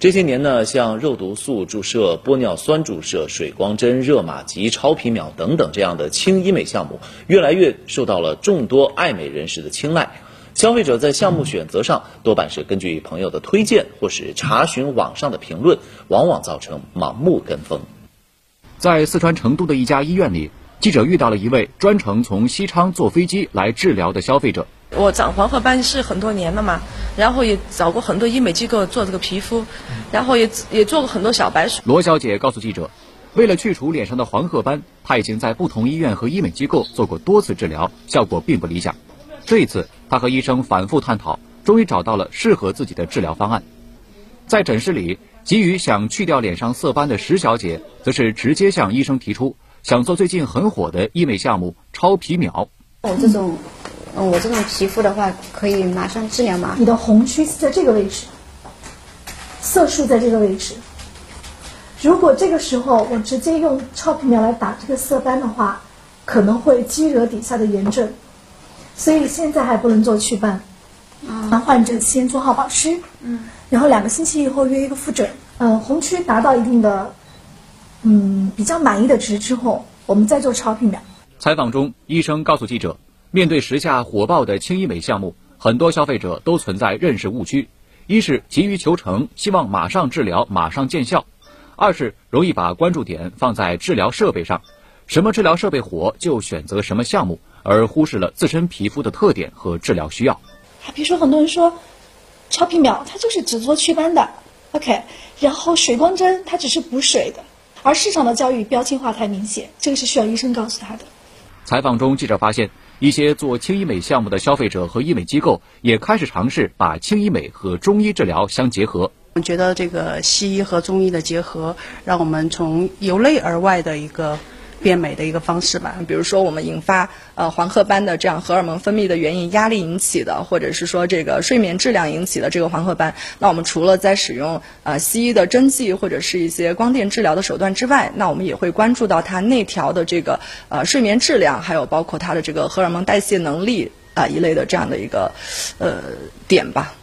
这些年呢，像肉毒素注射、玻尿酸注射、水光针、热玛吉、超皮秒等等这样的轻医美项目，越来越受到了众多爱美人士的青睐。消费者在项目选择上多半是根据朋友的推荐或是查询网上的评论，往往造成盲目跟风。在四川成都的一家医院里，记者遇到了一位专程从西昌坐飞机来治疗的消费者。我长黄褐斑是很多年了嘛，然后也找过很多医美机构做这个皮肤，然后也也做过很多小白鼠。罗小姐告诉记者，为了去除脸上的黄褐斑，她已经在不同医院和医美机构做过多次治疗，效果并不理想。这一次，她和医生反复探讨，终于找到了适合自己的治疗方案。在诊室里，急于想去掉脸上色斑的石小姐，则是直接向医生提出想做最近很火的医美项目——超皮秒。我这种。嗯，我这种皮肤的话，可以马上治疗吗？你的红区是在这个位置，色素在这个位置。如果这个时候我直接用超皮秒来打这个色斑的话，可能会激惹底下的炎症，所以现在还不能做祛斑。让患者先做好保湿，嗯，然后两个星期以后约一个复诊。嗯，红区达到一定的，嗯，比较满意的值之后，我们再做超皮秒。采访中，医生告诉记者。面对时下火爆的轻医美项目，很多消费者都存在认识误区：一是急于求成，希望马上治疗、马上见效；二是容易把关注点放在治疗设备上，什么治疗设备火就选择什么项目，而忽视了自身皮肤的特点和治疗需要。比如说，很多人说超皮秒它就是只做祛斑的，OK，然后水光针它只是补水的，而市场的教育标签化太明显，这个是需要医生告诉他的。采访中，记者发现。一些做轻医美项目的消费者和医美机构也开始尝试把轻医美和中医治疗相结合。我觉得这个西医和中医的结合，让我们从由内而外的一个。变美的一个方式吧，比如说我们引发呃黄褐斑的这样荷尔蒙分泌的原因，压力引起的，或者是说这个睡眠质量引起的这个黄褐斑，那我们除了在使用呃西医的针剂或者是一些光电治疗的手段之外，那我们也会关注到它内调的这个呃睡眠质量，还有包括它的这个荷尔蒙代谢能力啊一类的这样的一个呃点吧。